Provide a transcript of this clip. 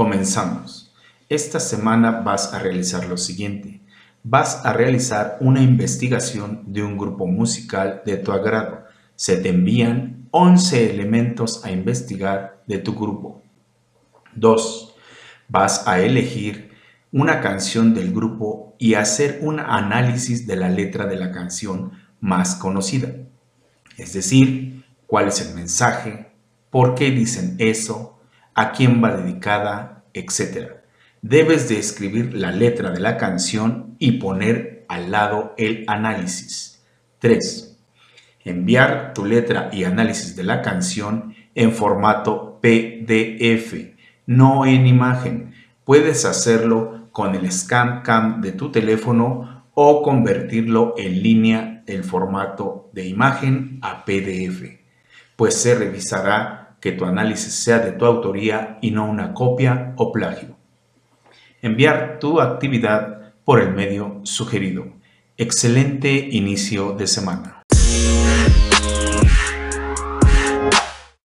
Comenzamos. Esta semana vas a realizar lo siguiente. Vas a realizar una investigación de un grupo musical de tu agrado. Se te envían 11 elementos a investigar de tu grupo. 2. Vas a elegir una canción del grupo y hacer un análisis de la letra de la canción más conocida. Es decir, cuál es el mensaje, por qué dicen eso, a quién va dedicada, etc. Debes de escribir la letra de la canción y poner al lado el análisis. 3. Enviar tu letra y análisis de la canción en formato PDF, no en imagen. Puedes hacerlo con el Scan Cam de tu teléfono o convertirlo en línea el formato de imagen a PDF, pues se revisará que tu análisis sea de tu autoría y no una copia o plagio. Enviar tu actividad por el medio sugerido. Excelente inicio de semana.